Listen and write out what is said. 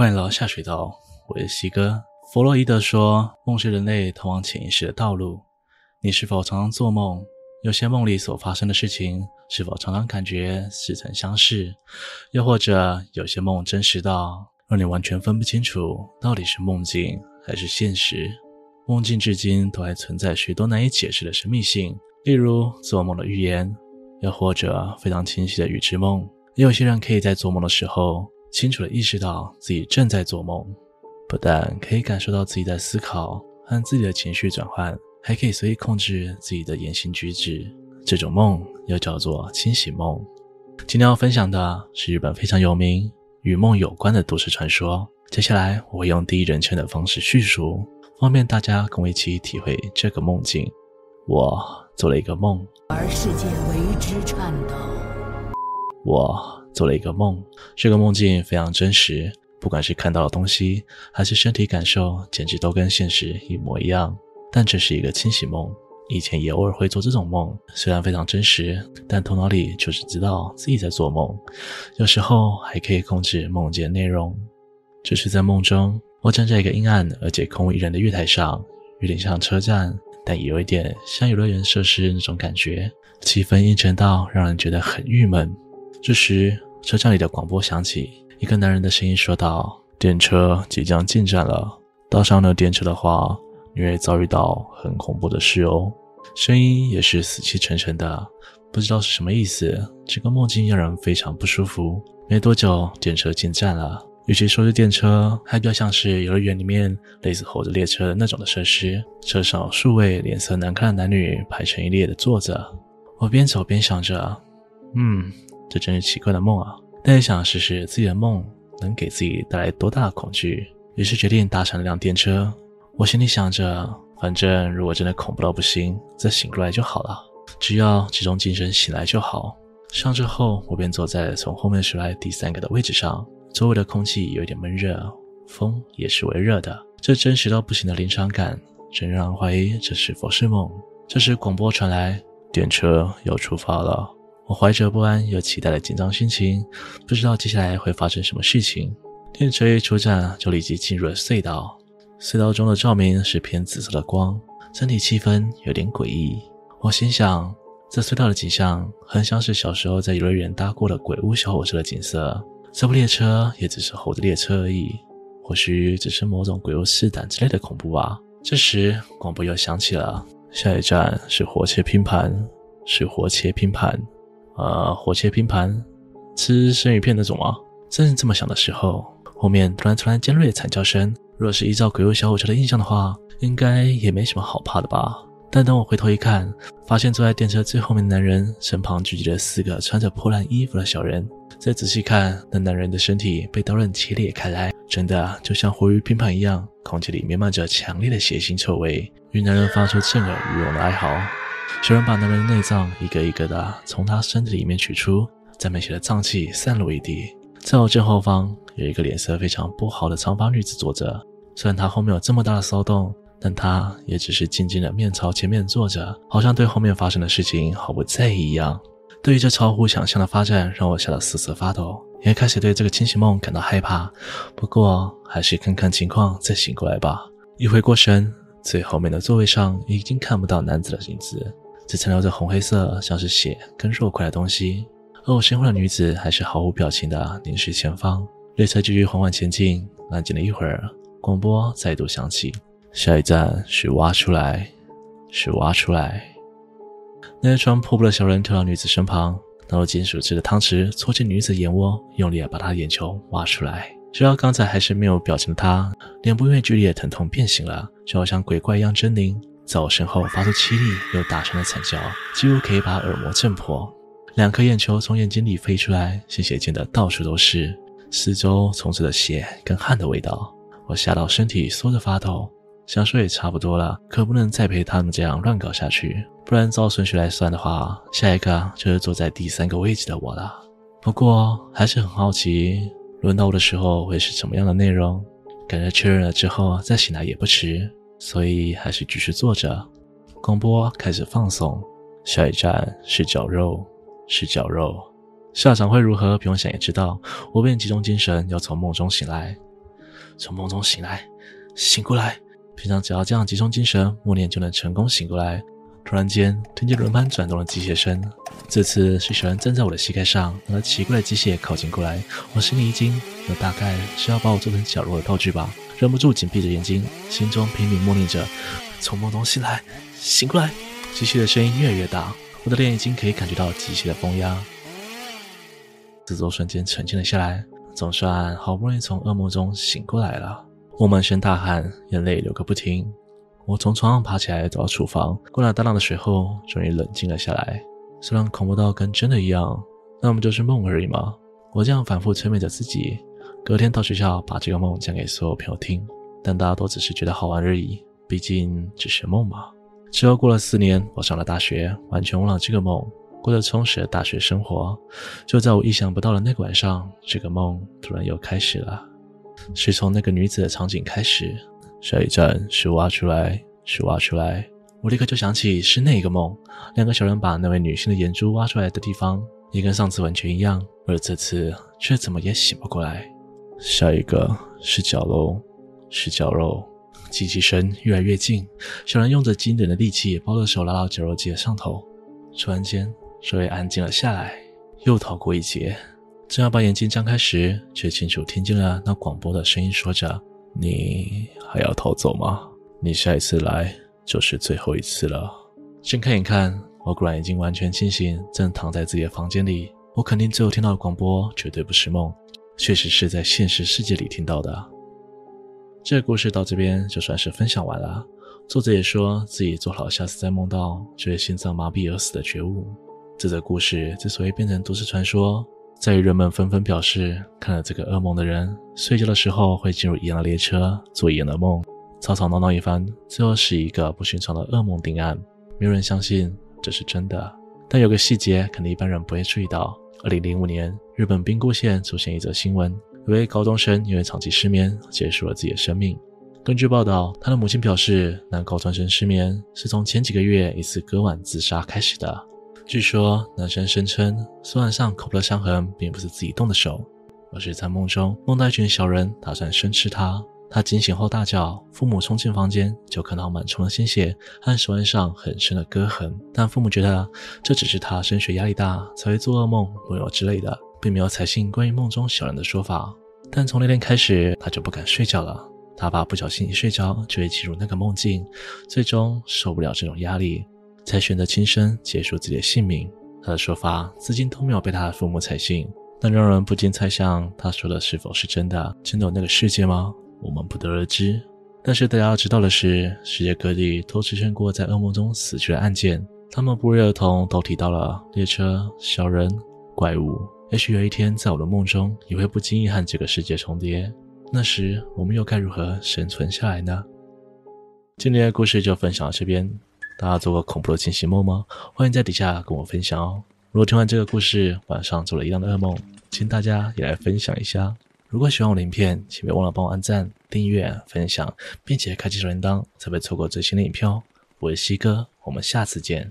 欢迎来到下水道，我是西哥。弗洛伊德说，梦是人类通往潜意识的道路。你是否常常做梦？有些梦里所发生的事情，是否常常感觉似曾相识？又或者，有些梦真实到让你完全分不清楚到底是梦境还是现实？梦境至今都还存在许多难以解释的神秘性，例如做梦的预言，又或者非常清晰的预知梦。也有些人可以在做梦的时候，清楚地意识到自己正在做梦，不但可以感受到自己在思考和自己的情绪转换，还可以随意控制自己的言行举止。这种梦又叫做清醒梦。今天要分享的是日本非常有名与梦有关的都市传说。接下来我会用第一人称的方式叙述，方便大家跟我一起体会这个梦境。我做了一个梦，而世界为之颤抖。我。做了一个梦，这个梦境非常真实，不管是看到的东西，还是身体感受，简直都跟现实一模一样。但这是一个清醒梦，以前也偶尔会做这种梦，虽然非常真实，但头脑里就是知道自己在做梦，有时候还可以控制梦境内容。这是在梦中，我站在一个阴暗而且空无一人的月台上，有点像车站，但也有一点像游乐园设施那种感觉，气氛阴沉到让人觉得很郁闷。这时，车站里的广播响起，一个男人的声音说道：“电车即将进站了，搭上了电车的话，你会遭遇到很恐怖的事哦。”声音也是死气沉沉的，不知道是什么意思。这个梦境让人非常不舒服。没多久，电车进站了，与其说是电车，还比较像是游乐园里面类似猴子列车那种的设施。车上数位脸色难看的男女排成一列的坐着。我边走边想着，嗯。这真是奇怪的梦啊！但也想试试自己的梦能给自己带来多大的恐惧，于是决定搭乘一辆电车。我心里想着，反正如果真的恐怖到不行，再醒过来就好了，只要集中精神醒来就好。上车后，我便坐在从后面数来第三个的位置上，周围的空气有点闷热，风也是微热的。这真实到不行的临场感，真让人怀疑这是否是梦。这时广播传来，电车要出发了。我怀着不安又期待的紧张心情，不知道接下来会发生什么事情。电车一出站，就立即进入了隧道。隧道中的照明是偏紫色的光，整体气氛有点诡异。我心想，这隧道的景象很像是小时候在游乐园搭过的鬼屋小火车的景色。这部列车也只是猴子列车而已，或许只是某种鬼屋试胆之类的恐怖吧。这时，广播又响起了，下一站是活切拼盘，是活切拼盘。呃，活切拼盘，吃生鱼片那种吗？正这么想的时候，后面突然传来尖锐的惨叫声。若是依照鬼屋小火车的印象的话，应该也没什么好怕的吧？但等我回头一看，发现坐在电车最后面的男人身旁聚集了四个穿着破烂衣服的小人。再仔细看，那男人的身体被刀刃切裂开来，真的就像活鱼拼盘一样，空气里弥漫着强烈的血腥臭味，与男人发出震耳欲聋的哀嚎。有人把男人的内脏一个一个的从他身体里面取出，在满血的脏器散落一地。在我正后方有一个脸色非常不好的长发女子坐着，虽然她后面有这么大的骚动，但她也只是静静的面朝前面坐着，好像对后面发生的事情毫不在意一样。对于这超乎想象的发展，让我吓得瑟瑟发抖，也开始对这个清醒梦感到害怕。不过还是看看情况再醒过来吧。一回过神，最后面的座位上已经看不到男子的影子。只残留着红黑色，像是血跟肉块的东西，而我身后的女子还是毫无表情的凝视前方。列车继续缓缓前进，安静了一会儿，广播再度响起：下一站是挖出来，是挖出来。那些穿破布的小人跳到女子身旁，拿着金属制的汤匙戳进女子眼窝，用力地把她眼球挖出来。直到刚才还是没有表情的她，脸部因为剧烈的疼痛变形了，就好像鬼怪一样狰狞。在我身后发出凄厉又大声的惨叫，几乎可以把耳膜震破。两颗眼球从眼睛里飞出来，鲜血溅得到处都是，四周充斥着血跟汗的味道。我吓到身体缩着发抖，想说也差不多了，可不能再陪他们这样乱搞下去，不然照顺序来算的话，下一个就是坐在第三个位置的我了。不过还是很好奇，轮到我的时候会是什么样的内容？感觉确认了之后再醒来也不迟。所以还是继续坐着，广播开始放松。下一站是绞肉，是绞肉。下场会如何？不用想也知道。我便集中精神，要从梦中醒来。从梦中醒来，醒过来。平常只要这样集中精神，默念就能成功醒过来。突然间，听见轮盘转动的机械声。这次是小人站在我的膝盖上，那奇怪的机械靠近过来，我心里一惊，那大概是要把我做成绞肉的道具吧。忍不住紧闭着眼睛，心中拼命默念着：从梦中醒来，醒过来。机器的声音越来越大，我的脸已经可以感觉到机器的风压。四周瞬间沉静了下来，总算好不容易从噩梦中醒过来了。我满身大汗，眼泪流个不停。我从床上爬起来，走到厨房，灌了大量的水后，终于冷静了下来。虽然恐怖到跟真的一样，那不就是梦而已吗？我这样反复催眠着自己。隔天到学校，把这个梦讲给所有朋友听，但大家都只是觉得好玩而已，毕竟只是梦嘛。之后过了四年，我上了大学，完全忘了这个梦，过着充实的大学生活。就在我意想不到的那个晚上，这个梦突然又开始了。是从那个女子的场景开始，下一站是挖出来，是挖出来。我立刻就想起是那个梦，两个小人把那位女性的眼珠挖出来的地方，也跟上次完全一样，而这次却怎么也醒不过来。下一个是绞肉，是绞肉，机器声越来越近，小兰用着惊人的力气，把我的手拉到绞肉机的上头。突然间，周围安静了下来，又逃过一劫。正要把眼睛张开时，却清楚听见了那广播的声音，说着：“你还要逃走吗？你下一次来就是最后一次了。”睁开眼看，我果然已经完全清醒，正躺在自己的房间里。我肯定最后听到的广播绝对不是梦，确实是在现实世界里听到的。这故事到这边就算是分享完了。作者也说自己做好下次再梦到就会心脏麻痹而死的觉悟。这则故事之所以变成都市传说，在于人们纷纷表示，看了这个噩梦的人，睡觉的时候会进入一样的列车，做一样的梦，吵吵闹闹一番，最后是一个不寻常的噩梦定案。没有人相信这是真的，但有个细节，可能一般人不会注意到。二零零五年，日本兵库县出现一则新闻，一位高中生因为长期失眠，结束了自己的生命。根据报道，他的母亲表示，男高中生失眠是从前几个月一次割腕自杀开始的。据说男生声称，手腕上口部的伤痕并不是自己动的手，而是在梦中梦到一群小人打算生吃他。他惊醒后大叫，父母冲进房间就看到满床的鲜血和手腕上很深的割痕。但父母觉得这只是他升学压力大才会做噩梦、梦游之类的，并没有采信关于梦中小人的说法。但从那天开始，他就不敢睡觉了。他怕不小心一睡着就会进入那个梦境，最终受不了这种压力。才选择轻生结束自己的性命。他的说法至今都没有被他的父母采信，但让人不禁猜想，他说的是否是真的？真的有那个世界吗？我们不得而知。但是大家要知道的是，世界各地都出现过在噩梦中死去的案件，他们不约而同都提到了列车、小人、怪物。也许有一天，在我的梦中也会不经意和这个世界重叠，那时我们又该如何生存下来呢？今天的故事就分享到这边。大家做过恐怖的惊醒梦吗？欢迎在底下跟我分享哦。如果听完这个故事，晚上做了一样的噩梦，请大家也来分享一下。如果喜欢我的影片，请别忘了帮我按赞、订阅、分享，并且开启小铃铛，才不会错过最新的影片哦。我是西哥，我们下次见。